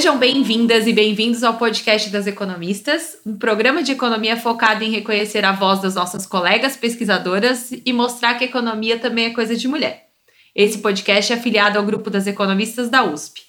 Sejam bem-vindas e bem-vindos ao podcast das economistas, um programa de economia focado em reconhecer a voz das nossas colegas pesquisadoras e mostrar que a economia também é coisa de mulher. Esse podcast é afiliado ao grupo das economistas da USP.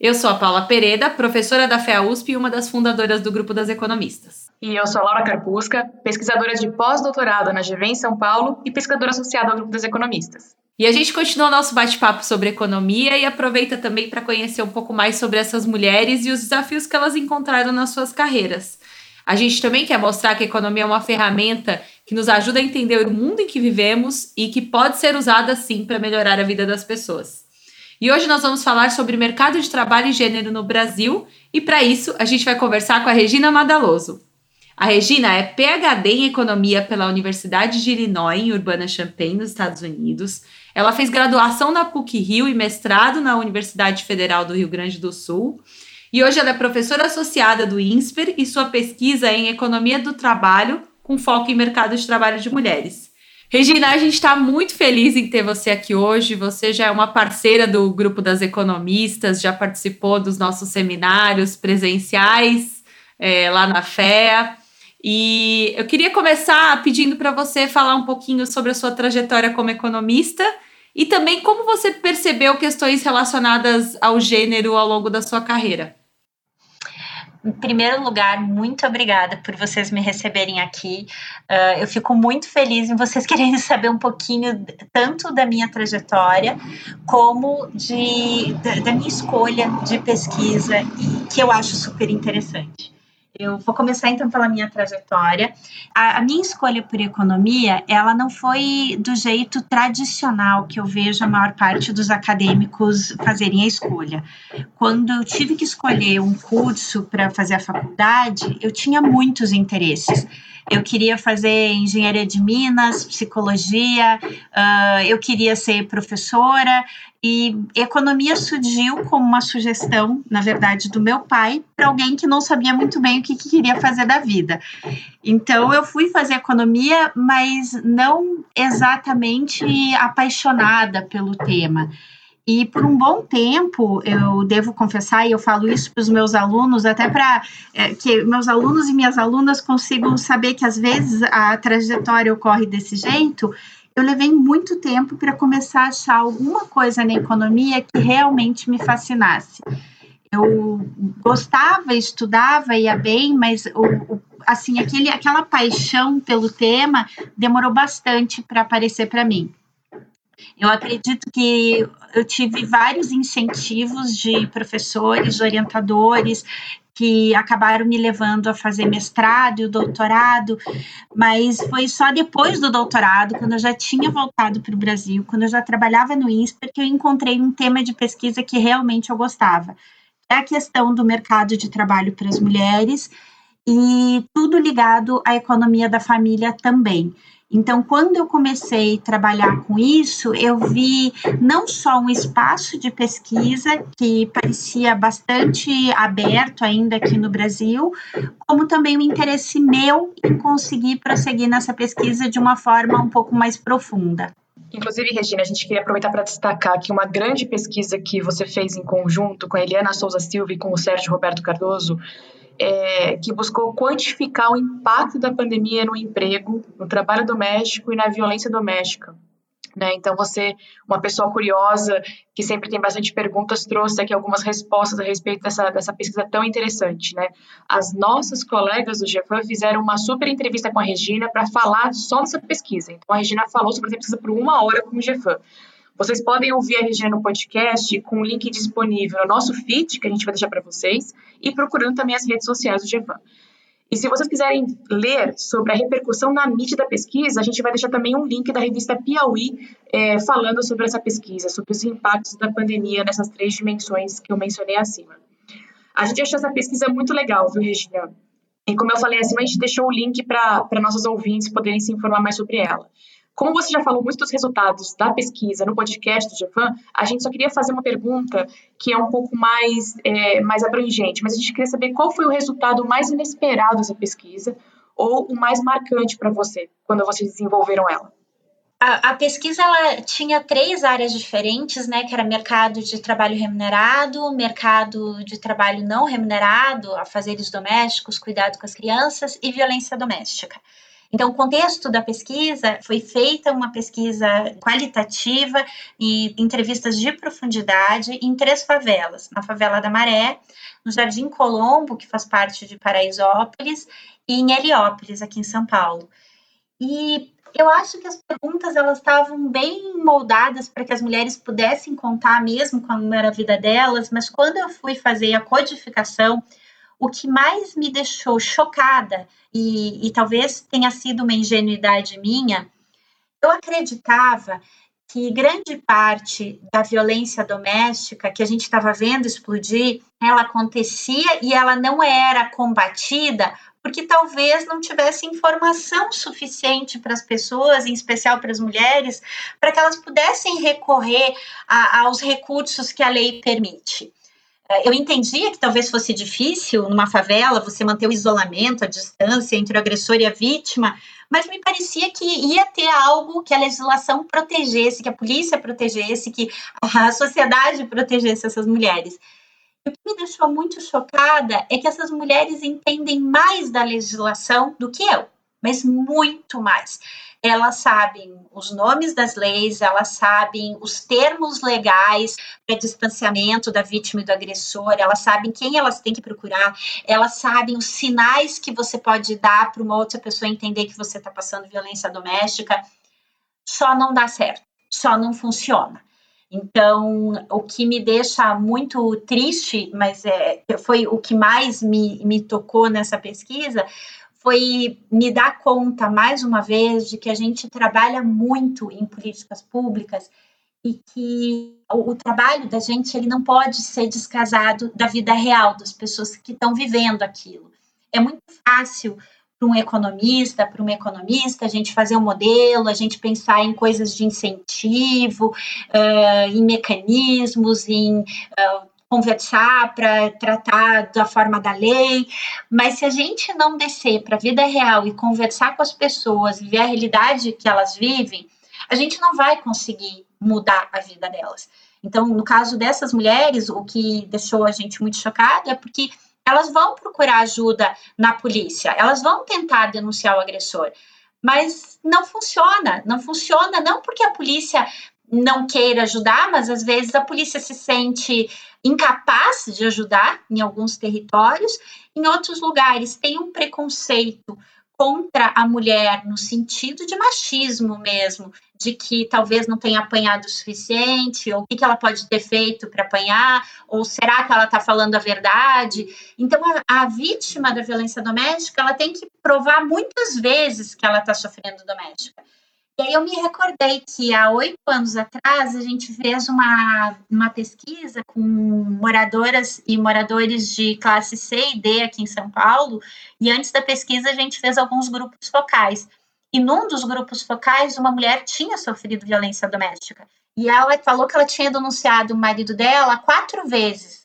Eu sou a Paula Pereira, professora da FEA USP e uma das fundadoras do grupo das economistas. E eu sou a Laura Carpusca, pesquisadora de pós-doutorado na GV em São Paulo e pesquisadora associada ao grupo das economistas. E a gente continua nosso bate-papo sobre economia e aproveita também para conhecer um pouco mais sobre essas mulheres e os desafios que elas encontraram nas suas carreiras. A gente também quer mostrar que a economia é uma ferramenta que nos ajuda a entender o mundo em que vivemos e que pode ser usada sim para melhorar a vida das pessoas. E hoje nós vamos falar sobre mercado de trabalho e gênero no Brasil, e para isso a gente vai conversar com a Regina Madaloso. A Regina é PhD em Economia pela Universidade de Illinois, em Urbana-Champaign, nos Estados Unidos. Ela fez graduação na PUC-Rio e mestrado na Universidade Federal do Rio Grande do Sul. E hoje ela é professora associada do INSPER e sua pesquisa é em Economia do Trabalho, com foco em mercado de trabalho de mulheres. Regina, a gente está muito feliz em ter você aqui hoje. Você já é uma parceira do grupo das economistas, já participou dos nossos seminários presenciais é, lá na FEA. E eu queria começar pedindo para você falar um pouquinho sobre a sua trajetória como economista e também como você percebeu questões relacionadas ao gênero ao longo da sua carreira. Em primeiro lugar, muito obrigada por vocês me receberem aqui. Uh, eu fico muito feliz em vocês quererem saber um pouquinho tanto da minha trajetória como de, da, da minha escolha de pesquisa, que eu acho super interessante. Eu vou começar então pela minha trajetória. A, a, minha escolha por economia, ela não foi do jeito tradicional que eu vejo a maior parte dos acadêmicos fazerem a escolha. Quando eu tive que escolher um curso para fazer a faculdade, eu tinha muitos interesses. Eu queria fazer engenharia de minas, psicologia, uh, eu queria ser professora, e economia surgiu como uma sugestão, na verdade, do meu pai para alguém que não sabia muito bem o que, que, queria fazer da vida. Então, eu fui fazer economia, mas não exatamente apaixonada pelo tema. E por um bom tempo, eu devo confessar, e eu falo isso para os meus alunos, até para é, que meus alunos e minhas alunas consigam saber que às vezes a trajetória ocorre desse jeito eu levei muito tempo para começar a achar alguma coisa na economia que realmente me fascinasse. Eu gostava, estudava, ia bem, mas o, o assim aquele, aquela paixão pelo tema demorou bastante para aparecer para mim. Eu acredito que eu tive vários incentivos de professores, orientadores, que acabaram me levando a fazer mestrado e doutorado, mas foi só depois do doutorado, quando eu já tinha voltado para o Brasil, quando eu já trabalhava no INSPER, que eu encontrei um tema de pesquisa que realmente eu gostava. É a questão do mercado de trabalho para as mulheres e tudo ligado à economia da família também. Então, quando eu comecei a trabalhar com isso, eu vi não só um espaço de pesquisa que parecia bastante aberto ainda aqui no Brasil, como também o interesse meu em conseguir prosseguir nessa pesquisa de uma forma um pouco mais profunda. Inclusive, Regina, a gente queria aproveitar para destacar que uma grande pesquisa que você fez em conjunto com a Eliana Souza Silva e com o Sérgio Roberto Cardoso é, que buscou quantificar o impacto da pandemia no emprego, no trabalho doméstico e na violência doméstica. Né? Então, você, uma pessoa curiosa, que sempre tem bastante perguntas, trouxe aqui algumas respostas a respeito dessa, dessa pesquisa tão interessante. Né? As nossas colegas do GFAM fizeram uma super entrevista com a Regina para falar só dessa pesquisa. Então, a Regina falou sobre essa pesquisa por uma hora com o GFAM. Vocês podem ouvir a Regina no podcast com o link disponível no nosso feed, que a gente vai deixar para vocês, e procurando também as redes sociais do GEVAN. E se vocês quiserem ler sobre a repercussão na mídia da pesquisa, a gente vai deixar também um link da revista Piauí é, falando sobre essa pesquisa, sobre os impactos da pandemia nessas três dimensões que eu mencionei acima. A gente achou essa pesquisa muito legal, viu, Regina? E como eu falei acima, a gente deixou o link para nossos ouvintes poderem se informar mais sobre ela. Como você já falou muito dos resultados da pesquisa no podcast do GFAM, a gente só queria fazer uma pergunta que é um pouco mais, é, mais abrangente, mas a gente queria saber qual foi o resultado mais inesperado dessa pesquisa ou o mais marcante para você quando vocês desenvolveram ela. A, a, pesquisa ela tinha três áreas diferentes, né? Que era mercado de trabalho remunerado, mercado de trabalho não remunerado, afazeres domésticos, cuidado com as crianças e violência doméstica. Então, o contexto da pesquisa foi feita uma pesquisa qualitativa e entrevistas de profundidade em três favelas: na favela da Maré, no Jardim Colombo, que faz parte de Paraisópolis, e em Heliópolis, aqui em São Paulo. E eu acho que as perguntas elas estavam bem moldadas para que as mulheres pudessem contar mesmo como era a vida delas, mas quando eu fui fazer a codificação, o que mais me deixou chocada, e, e talvez tenha sido uma ingenuidade minha, eu acreditava que grande parte da violência doméstica que a gente estava vendo explodir, ela acontecia e ela não era combatida porque talvez não tivesse informação suficiente para as pessoas, em especial para as mulheres, para que elas pudessem recorrer a, aos recursos que a lei permite. É, eu entendia que talvez fosse difícil numa favela você manter o isolamento, a distância entre o agressor e a vítima, mas me parecia que ia ter algo que a legislação protegesse, que a polícia protegesse, que a sociedade protegesse essas mulheres. O que me deixou muito chocada é que essas mulheres entendem mais da legislação do que eu, mas muito mais. Elas sabem os nomes das leis, elas sabem os termos legais para distanciamento da vítima e do agressor, elas sabem quem elas têm que procurar, elas sabem os sinais que você pode dar para uma outra pessoa entender que você está passando violência doméstica. Só não dá certo, só não funciona. Então, o que me deixa muito triste, mas é, foi o que mais me, me tocou nessa pesquisa, foi me dar conta, mais uma vez, de que a gente trabalha muito em políticas públicas e que o, trabalho da gente ele não pode ser descasado da vida real das pessoas que estão vivendo aquilo. É muito fácil para um economista, para uma economista, a gente fazer um modelo, a gente pensar em coisas de incentivo, uh, em mecanismos, em uh, conversar para tratar da forma da lei, mas se a gente não descer para a vida real e conversar com as pessoas, ver a realidade que elas vivem, a gente não vai conseguir mudar a vida delas. Então, no caso dessas mulheres, o que deixou a gente muito chocado é porque elas vão procurar ajuda na polícia, elas vão tentar denunciar o agressor, mas não funciona, não funciona não porque a polícia não queira ajudar, mas às vezes a polícia se sente incapaz de ajudar em alguns territórios, em outros lugares tem um preconceito contra a mulher no sentido de machismo mesmo, de que talvez não tenha apanhado o suficiente, ou o que ela pode ter feito para apanhar, ou será que ela está falando a verdade? Então, a, a, vítima da violência doméstica, ela tem que provar muitas vezes que ela está sofrendo doméstica. E aí eu me recordei que há oito anos atrás a gente fez uma, uma pesquisa com moradoras e moradores de classe C e D aqui em São Paulo, e antes da pesquisa a gente fez alguns grupos focais. E num dos grupos focais, uma mulher tinha sofrido violência doméstica. E ela falou que ela tinha denunciado o marido dela quatro vezes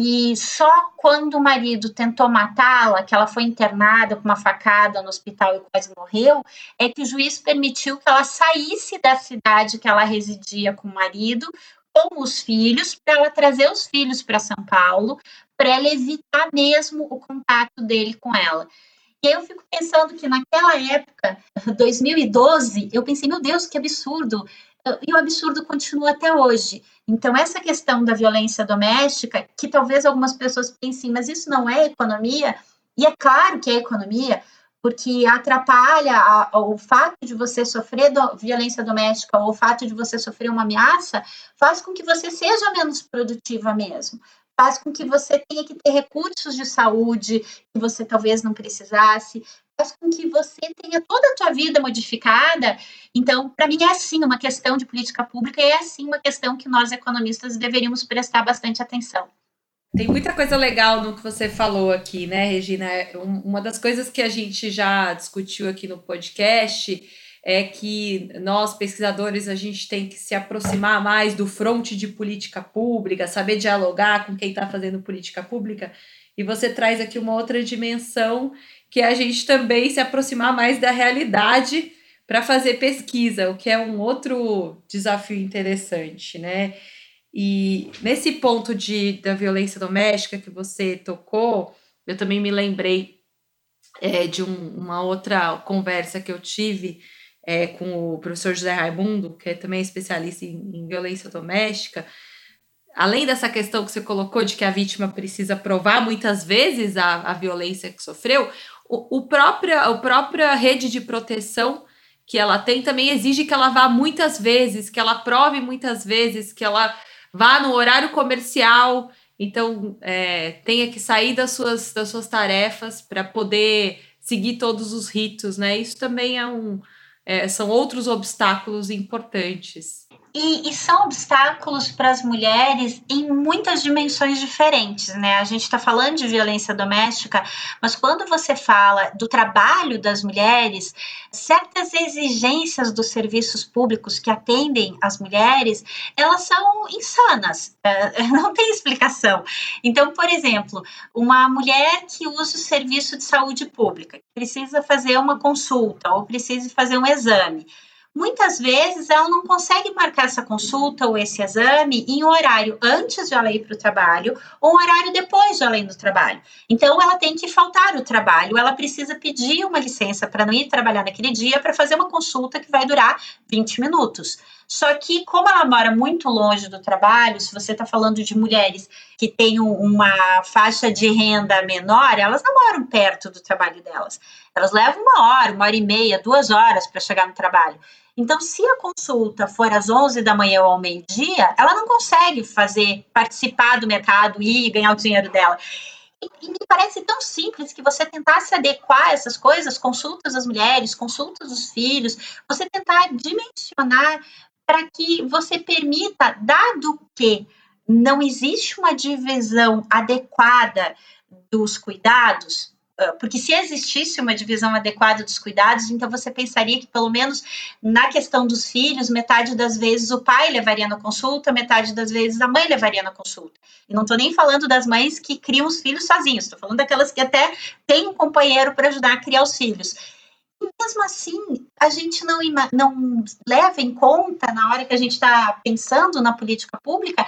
e só quando o marido tentou matá-la, que ela foi internada com uma facada no hospital e quase morreu, é que o juiz permitiu que ela saísse da cidade que ela residia com o marido, com os filhos, para ela trazer os filhos para São Paulo, para ela evitar mesmo o contato dele com ela. E eu fico pensando que naquela época, 2012, eu pensei, meu Deus, que absurdo e o absurdo continua até hoje. Então, essa questão da violência doméstica, que talvez algumas pessoas pensem, mas isso não é economia, e é claro que é economia, porque atrapalha a, o fato de você sofrer do, violência doméstica ou o fato de você sofrer uma ameaça, faz com que você seja menos produtiva mesmo. Faz com que você tenha que ter recursos de saúde que você talvez não precisasse, faz com que você tenha toda a tua vida modificada. Então, para mim é assim uma questão de política pública e é assim uma questão que nós economistas deveríamos prestar bastante atenção. Tem muita coisa legal no que você falou aqui, né, Regina? Uma das coisas que a gente já discutiu aqui no podcast é que nós, pesquisadores, a gente tem que se aproximar mais do fronte de política pública, saber dialogar com quem está fazendo política pública. E você traz aqui uma outra dimensão que é a gente também se aproximar mais da realidade para fazer pesquisa, o que é um outro desafio interessante, né? E nesse ponto de, da violência doméstica que você tocou, eu também me lembrei é, de um, uma outra conversa que eu tive é, com o professor José Raimundo, que é também especialista em, em violência doméstica, além dessa questão que você colocou de que a vítima precisa provar muitas vezes a, a violência que sofreu, o, o própria, a própria rede de proteção que ela tem também exige que ela vá muitas vezes, que ela prove muitas vezes, que ela vá no horário comercial, então é, tenha que sair das suas, das suas tarefas para poder seguir todos os ritos, né? Isso também é um, é, são outros obstáculos importantes. E, e, são obstáculos para as mulheres em muitas dimensões diferentes, né? A gente está falando de violência doméstica, mas quando você fala do trabalho das mulheres, certas exigências dos serviços públicos que atendem as mulheres, elas são insanas, é, não tem explicação. Então, por exemplo, uma mulher que usa o serviço de saúde pública, precisa fazer uma consulta ou precisa fazer um exame Muitas vezes ela não consegue marcar essa consulta ou esse exame em um horário antes de ela ir para o trabalho ou um horário depois de ela ir no trabalho. Então ela tem que faltar o trabalho, ela precisa pedir uma licença para não ir trabalhar naquele dia para fazer uma consulta que vai durar 20 minutos. Só que, como ela mora muito longe do trabalho, se você está falando de mulheres que têm uma faixa de renda menor, elas não moram perto do trabalho delas. Elas levam uma hora, uma hora e meia, duas horas para chegar no trabalho. Então, se a consulta for às 11 da manhã ou ao meio-dia, ela não consegue fazer, participar do mercado e ganhar o dinheiro dela. E, me parece tão simples que você tentar se adequar a essas coisas, consultas das mulheres, consultas dos filhos, você tentar dimensionar para que você permita, dado que não existe uma divisão adequada dos cuidados, porque se existisse uma divisão adequada dos cuidados, então você pensaria que, pelo menos na questão dos filhos, metade das vezes o pai levaria na consulta, metade das vezes a mãe levaria na consulta. E não estou nem falando das mães que criam os filhos sozinhos, estou falando daquelas que até têm um companheiro para ajudar a criar os filhos. Mesmo assim, a gente não, não leva em conta, na hora que a gente está pensando na política pública,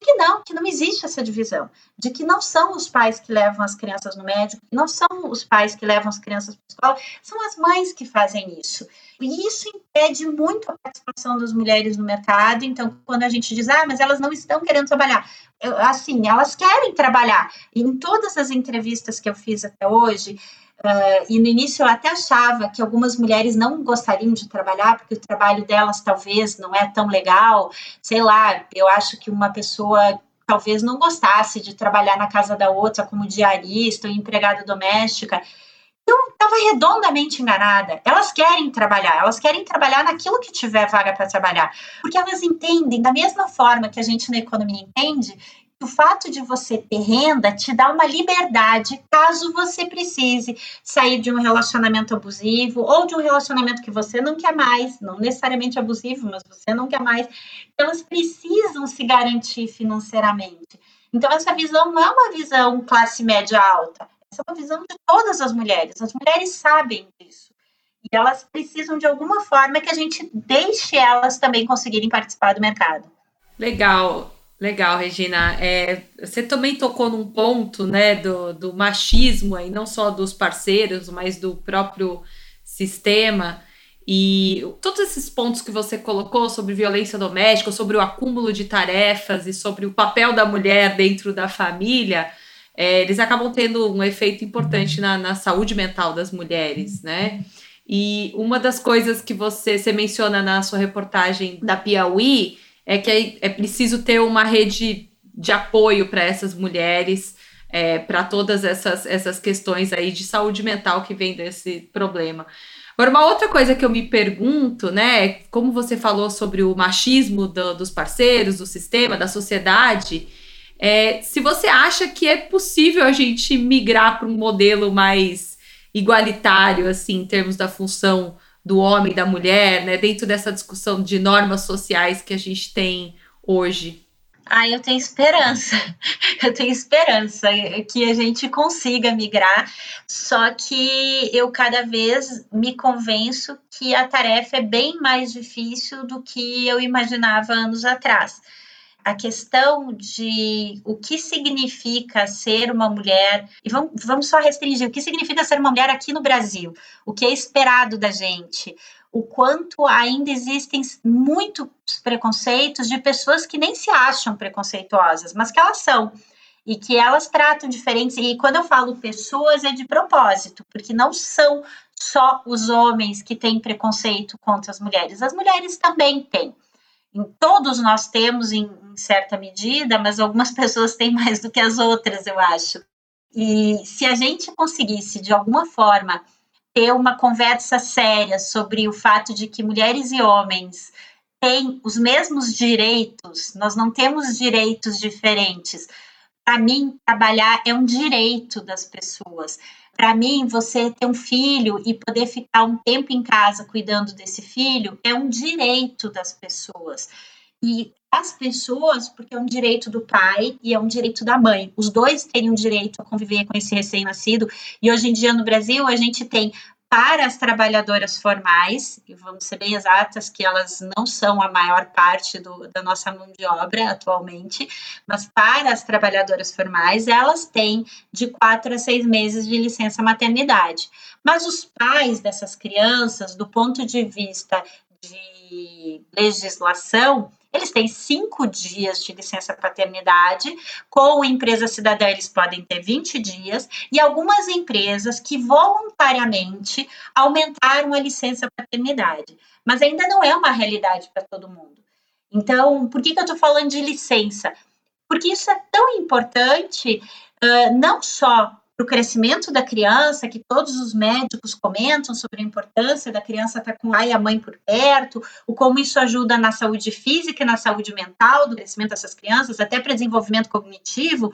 que não, que não existe essa divisão, de que não são os pais que levam as crianças no médico, não são os pais que levam as crianças para a escola, são as mães que fazem isso. E isso impede muito a participação das mulheres no mercado. Então, quando a gente diz, ah, mas elas não estão querendo trabalhar, eu, assim, elas querem trabalhar. Em todas as entrevistas que eu fiz até hoje, Uh, e no início eu até achava que algumas mulheres não gostariam de trabalhar, porque o trabalho delas talvez não é tão legal, sei lá, eu acho que uma pessoa talvez não gostasse de trabalhar na casa da outra como diarista ou empregada doméstica. Eu estava redondamente enganada. Elas querem trabalhar, elas querem trabalhar naquilo que tiver vaga para trabalhar, porque elas entendem, da mesma forma que a gente na economia entende, o fato de você ter renda te dá uma liberdade caso você precise sair de um relacionamento abusivo ou de um relacionamento que você não quer mais, não necessariamente abusivo, mas você não quer mais. Elas precisam se garantir financeiramente. Então, essa visão não é uma visão classe média alta, essa é uma visão de todas as mulheres. As mulheres sabem disso. E elas precisam, de alguma forma, que a gente deixe elas também conseguirem participar do mercado. Legal. Legal, Regina. É, você também tocou num ponto né, do, do machismo, aí, não só dos parceiros, mas do próprio sistema. E todos esses pontos que você colocou sobre violência doméstica, sobre o acúmulo de tarefas e sobre o papel da mulher dentro da família, é, eles acabam tendo um efeito importante na, na saúde mental das mulheres, né? E uma das coisas que você, você menciona na sua reportagem da Piauí é que é, é preciso ter uma rede de apoio para essas mulheres, é, para todas essas, essas questões aí de saúde mental que vem desse problema. Agora, uma outra coisa que eu me pergunto, né, como você falou sobre o machismo do, dos parceiros, do sistema, da sociedade, é, se você acha que é possível a gente migrar para um modelo mais igualitário, assim, em termos da função do homem e da mulher, né, dentro dessa discussão de normas sociais que a gente tem hoje? Ah, eu tenho esperança. Eu tenho esperança que a gente consiga migrar, só que eu cada vez me convenço que a tarefa é bem mais difícil do que eu imaginava anos atrás. A questão de o que significa ser uma mulher, e vamos, vamos só restringir, o que significa ser uma mulher aqui no Brasil, o que é esperado da gente, o quanto ainda existem muitos preconceitos de pessoas que nem se acham preconceituosas, mas que elas são e que elas tratam diferentes. E quando eu falo pessoas, é de propósito, porque não são só os homens que têm preconceito contra as mulheres, as mulheres também têm. Em todos nós temos, em, em certa medida, mas algumas pessoas têm mais do que as outras, eu acho. E se a gente conseguisse, de alguma forma, ter uma conversa séria sobre o fato de que mulheres e homens têm os mesmos direitos, nós não temos direitos diferentes. Para mim, trabalhar é um direito das pessoas. Para mim, você ter um filho e poder ficar um tempo em casa cuidando desse filho é um direito das pessoas. E as pessoas, porque é um direito do pai e é um direito da mãe. Os dois têm um direito a conviver com esse recém-nascido. E hoje em dia no Brasil a gente tem para as trabalhadoras formais, e vamos ser bem exatas que elas não são a maior parte do, da nossa mão de obra atualmente, mas para as trabalhadoras formais, elas têm de quatro a seis meses de licença maternidade. Mas os pais dessas crianças, do ponto de vista de legislação, eles têm cinco dias de licença paternidade, com empresa cidadã eles podem ter 20 dias, e algumas empresas que voluntariamente aumentaram a licença paternidade. Mas ainda não é uma realidade para todo mundo. Então, por que, que eu estou falando de licença? Porque isso é tão importante, uh, não só para o crescimento da criança, que todos os médicos comentam sobre a importância da criança estar com o pai e a mãe por perto, o como isso ajuda na saúde física e na saúde mental do crescimento dessas crianças, até para desenvolvimento cognitivo,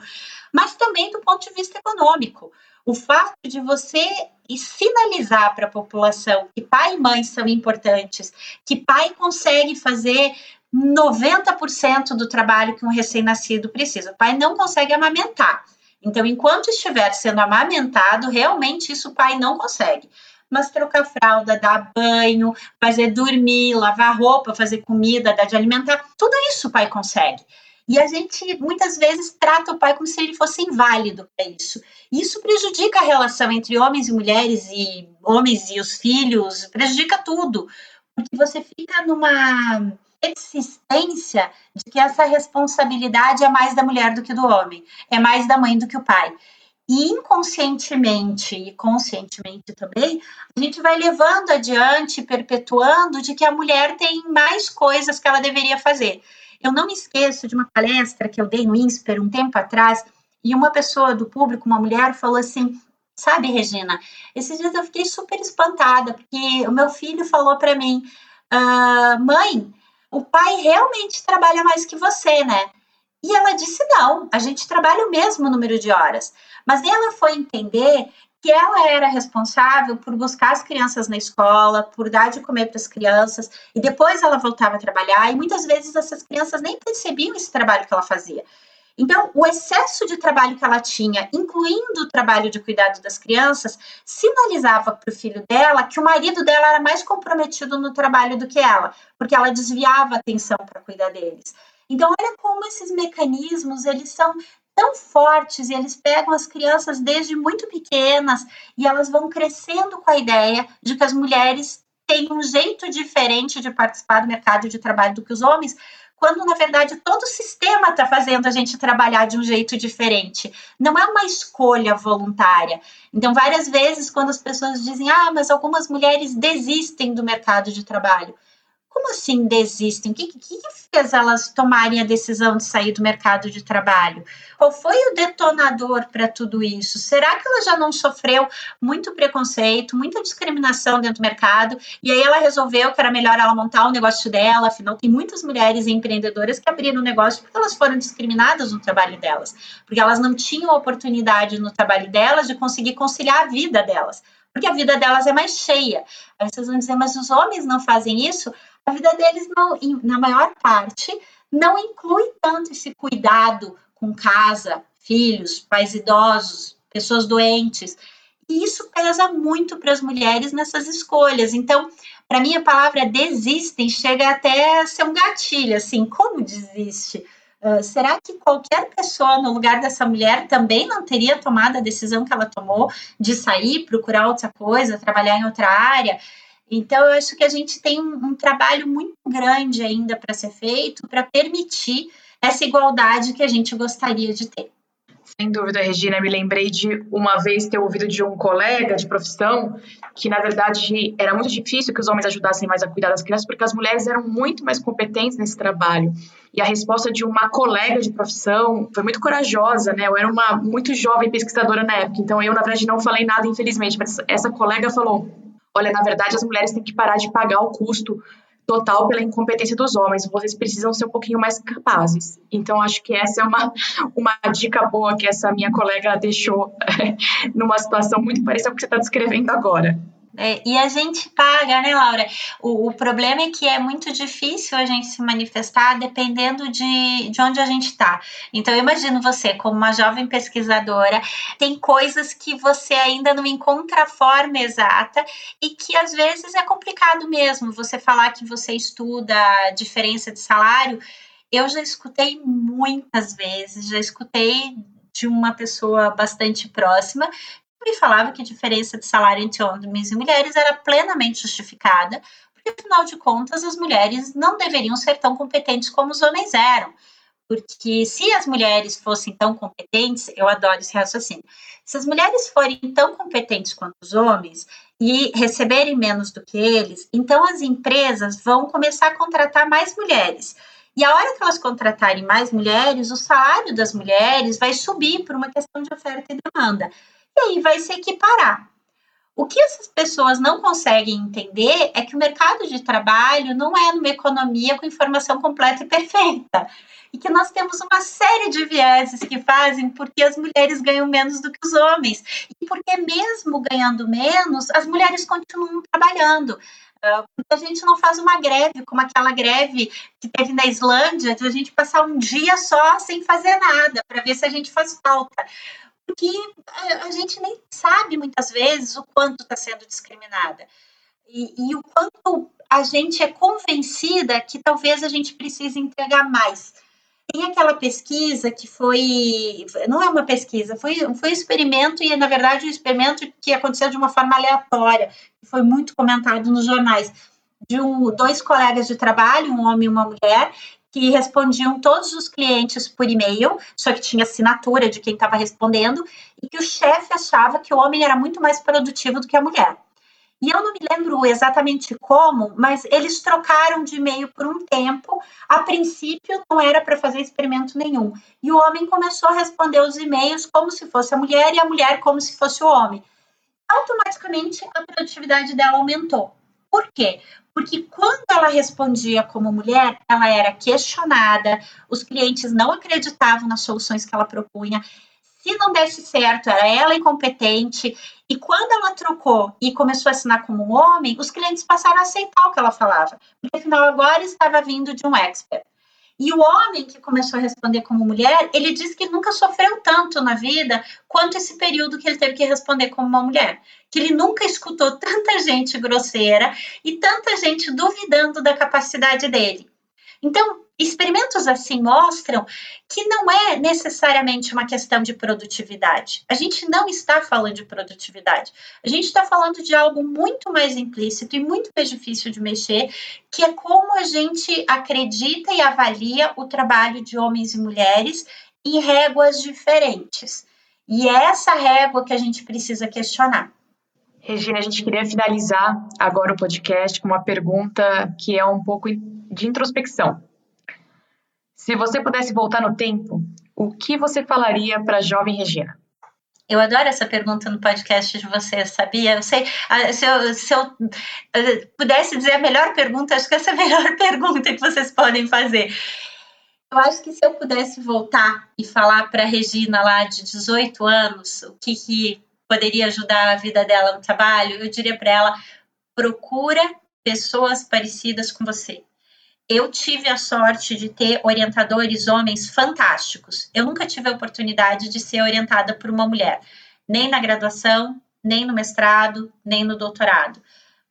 mas também do ponto de vista econômico. O fato de você sinalizar para a população que pai e mãe são importantes, que pai consegue fazer 90% do trabalho que um recém-nascido precisa. O pai não consegue amamentar. Então, enquanto estiver sendo amamentado, realmente isso o pai não consegue. Mas trocar fralda, dar banho, fazer dormir, lavar roupa, fazer comida, dar de alimentar, tudo isso o pai consegue. E a gente muitas vezes trata o pai como se ele fosse inválido para isso. Isso prejudica a relação entre homens e mulheres e homens e os filhos, prejudica tudo. Porque você fica numa existência de que essa responsabilidade é mais da mulher do que do homem, é mais da mãe do que o pai. E inconscientemente e conscientemente também, a gente vai levando adiante, perpetuando de que a mulher tem mais coisas que ela deveria fazer. Eu não me esqueço de uma palestra que eu dei no INSPER um tempo atrás, e uma pessoa do público, uma mulher, falou assim: Sabe, Regina, esses dias eu fiquei super espantada, porque o meu filho falou para mim: ah, Mãe, o pai realmente trabalha mais que você, né? E ela disse: não, a gente trabalha o mesmo número de horas. Mas ela foi entender que ela era responsável por buscar as crianças na escola, por dar de comer para as crianças, e depois ela voltava a trabalhar, e muitas vezes essas crianças nem percebiam esse trabalho que ela fazia. Então, o excesso de trabalho que ela tinha, incluindo o trabalho de cuidado das crianças, sinalizava para o filho dela que o marido dela era mais comprometido no trabalho do que ela, porque ela desviava a atenção para cuidar deles. Então, olha como esses mecanismos, eles são tão fortes e eles pegam as crianças desde muito pequenas e elas vão crescendo com a ideia de que as mulheres têm um jeito diferente de participar do mercado de trabalho do que os homens, quando na verdade todo o sistema está fazendo a gente trabalhar de um jeito diferente. Não é uma escolha voluntária. Então, várias vezes, quando as pessoas dizem, ah, mas algumas mulheres desistem do mercado de trabalho. Como assim desistem? O que, que, fez elas tomarem a decisão de sair do mercado de trabalho? Qual foi o detonador para tudo isso? Será que ela já não sofreu muito preconceito, muita discriminação dentro do mercado? E aí ela resolveu que era melhor ela montar o negócio dela? Afinal, tem muitas mulheres empreendedoras que abriram negócio porque elas foram discriminadas no trabalho delas, porque elas não tinham oportunidade no trabalho delas de conseguir conciliar a vida delas porque a vida delas é mais cheia. Aí vocês vão dizer, mas os homens não fazem isso? A vida deles, não, na maior parte, não inclui tanto esse cuidado com casa, filhos, pais idosos, pessoas doentes. E isso pesa muito para as mulheres nessas escolhas. Então, para mim, a palavra desistem chega até a ser um gatilho, assim, como desiste? Uh, será que qualquer pessoa no lugar dessa mulher também não teria tomado a decisão que ela tomou de sair, procurar outra coisa, trabalhar em outra área? Então, eu acho que a gente tem um, um trabalho muito grande ainda para ser feito para permitir essa igualdade que a gente gostaria de ter. Sem dúvida, Regina, me lembrei de uma vez ter ouvido de um colega de profissão que, na verdade, era muito difícil que os homens ajudassem mais a cuidar das crianças, porque as mulheres eram muito mais competentes nesse trabalho. E a resposta de uma colega de profissão foi muito corajosa, né? Eu era uma muito jovem pesquisadora na época, então eu, na verdade, não falei nada, infelizmente, mas essa colega falou: olha, na verdade, as mulheres têm que parar de pagar o custo total pela incompetência dos homens. Vocês precisam ser um pouquinho mais capazes. Então, acho que essa é uma, uma dica boa que essa minha colega deixou numa situação muito parecida com o que você está descrevendo agora. É, e a gente paga, né, Laura? O, o, problema é que é muito difícil a gente se manifestar dependendo de, de onde a gente está. Então, eu imagino você, como uma jovem pesquisadora, tem coisas que você ainda não encontra a forma exata e que às vezes é complicado mesmo. Você falar que você estuda a diferença de salário, eu já escutei muitas vezes, já escutei de uma pessoa bastante próxima me falava que a diferença de salário entre homens e mulheres era plenamente justificada, porque afinal de contas as mulheres não deveriam ser tão competentes como os homens eram. Porque se as mulheres fossem tão competentes, eu adoro esse raciocínio. Se as mulheres forem tão competentes quanto os homens e receberem menos do que eles, então as empresas vão começar a contratar mais mulheres. E a hora que elas contratarem mais mulheres, o salário das mulheres vai subir por uma questão de oferta e demanda e aí vai se equiparar. O que essas pessoas não conseguem entender é que o mercado de trabalho não é uma economia com informação completa e perfeita. E que nós temos uma série de vieses que fazem porque as mulheres ganham menos do que os homens. E porque, mesmo ganhando menos, as mulheres continuam trabalhando. Ah, a gente não faz uma greve, como aquela greve que teve na Islândia, de a gente passar um dia só sem fazer nada, para ver se a gente faz falta porque a gente nem sabe muitas vezes o quanto está sendo discriminada e, e, o quanto a gente é convencida que talvez a gente precise entregar mais. Tem aquela pesquisa que foi, não é uma pesquisa, foi, foi um experimento e na verdade um experimento que aconteceu de uma forma aleatória, que foi muito comentado nos jornais, de um, dois colegas de trabalho, um homem e uma mulher, que respondiam todos os clientes por e-mail, só que tinha assinatura de quem estava respondendo, e que o chefe achava que o homem era muito mais produtivo do que a mulher. E eu não me lembro exatamente como, mas eles trocaram de e-mail por um tempo. A princípio, não era para fazer experimento nenhum. E o homem começou a responder os e-mails como se fosse a mulher e a mulher como se fosse o homem. Automaticamente, a produtividade dela aumentou. Por quê? Porque quando ela respondia como mulher, ela era questionada, os clientes não acreditavam nas soluções que ela propunha. Se não desse certo, era ela incompetente. E quando ela trocou e começou a assinar como um homem, os clientes passaram a aceitar o que ela falava, porque afinal agora estava vindo de um expert. E o homem que começou a responder como mulher, ele diz que nunca sofreu tanto na vida quanto esse período que ele teve que responder como uma mulher. Que ele nunca escutou tanta gente grosseira e tanta gente duvidando da capacidade dele. Então, experimentos assim mostram que não é necessariamente uma questão de produtividade. A gente não está falando de produtividade. A gente está falando de algo muito mais implícito e muito mais difícil de mexer, que é como a gente acredita e avalia o trabalho de homens e mulheres em réguas diferentes. E é essa régua que a gente precisa questionar. Regina, a gente queria finalizar agora o podcast com uma pergunta que é um pouco de introspecção. Se você pudesse voltar no tempo, o que você falaria para a jovem Regina? Eu adoro essa pergunta no podcast de vocês, sabia? Eu sei, se eu, se eu eh, pudesse dizer a melhor pergunta, acho que essa é a melhor pergunta que vocês podem fazer. Eu acho que se eu pudesse voltar e falar para a Regina lá de 18 anos o que, que poderia ajudar a vida dela no trabalho, eu diria para ela: procura pessoas parecidas com você. Eu tive a sorte de ter orientadores homens fantásticos. Eu nunca tive a oportunidade de ser orientada por uma mulher, nem na graduação, nem no mestrado, nem no doutorado.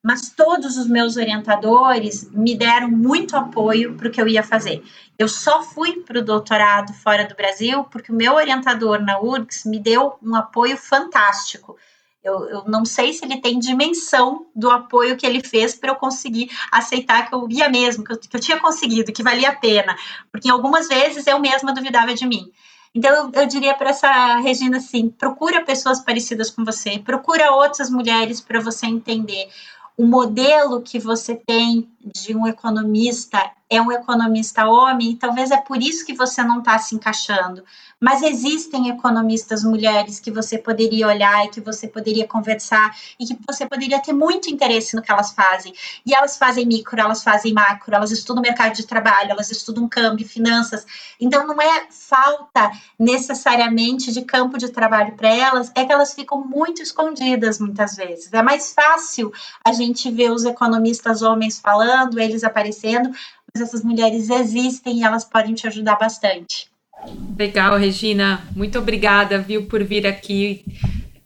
Mas todos os meus orientadores me deram muito apoio para o que eu ia fazer. Eu só fui para o doutorado fora do Brasil porque o meu orientador na URGS me deu um apoio fantástico. Eu, eu, não sei se ele tem dimensão do apoio que ele fez para eu conseguir aceitar que eu ia mesmo, que eu, que eu, tinha conseguido, que valia a pena, porque algumas vezes eu mesma duvidava de mim. Então, eu, eu diria para essa Regina assim: procura pessoas parecidas com você, procura outras mulheres para você entender o modelo que você tem de um economista é um economista homem, e talvez é por isso que você não está se encaixando. Mas existem economistas mulheres que você poderia olhar e que você poderia conversar e que você poderia ter muito interesse no que elas fazem. E elas fazem micro, elas fazem macro, elas estudam mercado de trabalho, elas estudam câmbio, finanças. Então não é falta necessariamente de campo de trabalho para elas, é que elas ficam muito escondidas muitas vezes. É mais fácil a gente ver os economistas homens falando, eles aparecendo, essas mulheres existem e elas podem te ajudar bastante. Legal, Regina. Muito obrigada, viu, por vir aqui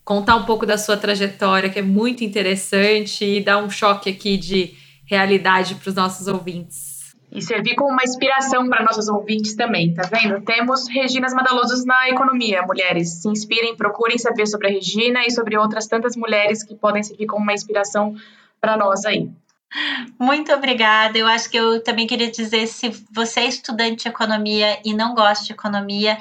contar um pouco da sua trajetória, que é muito interessante e dar um choque aqui de realidade para os nossos ouvintes. E servir como uma inspiração para nossos ouvintes também, tá vendo? Temos Reginas Madalosos na economia, mulheres. Se inspirem, procurem saber sobre a Regina e sobre outras tantas mulheres que podem servir como uma inspiração para nós aí. Muito obrigada. Eu acho que eu também queria dizer: se você é estudante de economia e não gosta de economia,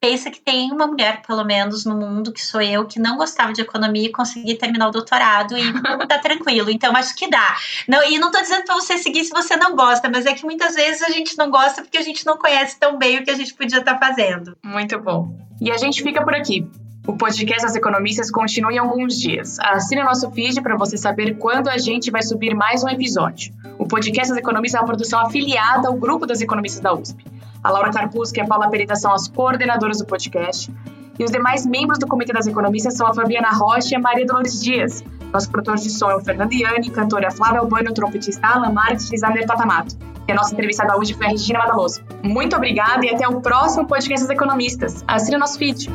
pensa que tem uma mulher, pelo menos, no mundo, que sou eu, que não gostava de economia e consegui terminar o doutorado e tá tranquilo. Então, acho que dá. Não, e não tô dizendo para você seguir se você não gosta, mas é que muitas vezes a gente não gosta porque a gente não conhece tão bem o que a gente podia estar tá fazendo. Muito bom. E a gente fica por aqui. O podcast das economistas continua em alguns dias. Assine nosso feed para você saber quando a gente vai subir mais um episódio. O podcast das economistas é uma produção afiliada ao grupo das economistas da USP. A Laura Carpusca e a Paula Perita são as coordenadoras do podcast. E os demais membros do Comitê das Economistas são a Fabiana Rocha e a Maria Dolores Dias. Nosso produtor de som é o Fernando Iani, cantora Flávia Albano, trompetista Alan Marques e designer Tatamato. E a nossa entrevistada hoje foi a Regina Madaloso. Muito obrigada e até o próximo podcast das Economistas. Assine nosso feed.